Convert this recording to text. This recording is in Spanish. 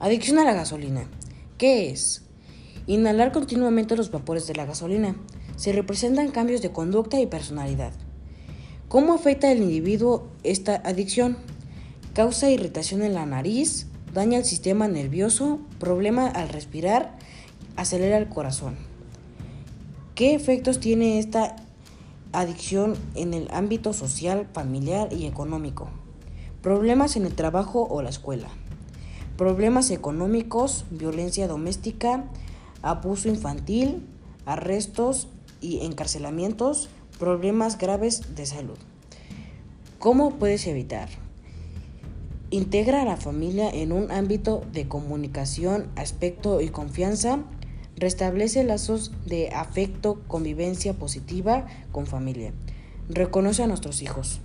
Adicción a la gasolina. ¿Qué es? Inhalar continuamente los vapores de la gasolina. Se representan cambios de conducta y personalidad. ¿Cómo afecta al individuo esta adicción? Causa irritación en la nariz, daña el sistema nervioso, problema al respirar, acelera el corazón. ¿Qué efectos tiene esta adicción en el ámbito social, familiar y económico? Problemas en el trabajo o la escuela problemas económicos, violencia doméstica, abuso infantil, arrestos y encarcelamientos, problemas graves de salud. ¿Cómo puedes evitar? Integra a la familia en un ámbito de comunicación, aspecto y confianza. Restablece lazos de afecto, convivencia positiva con familia. Reconoce a nuestros hijos.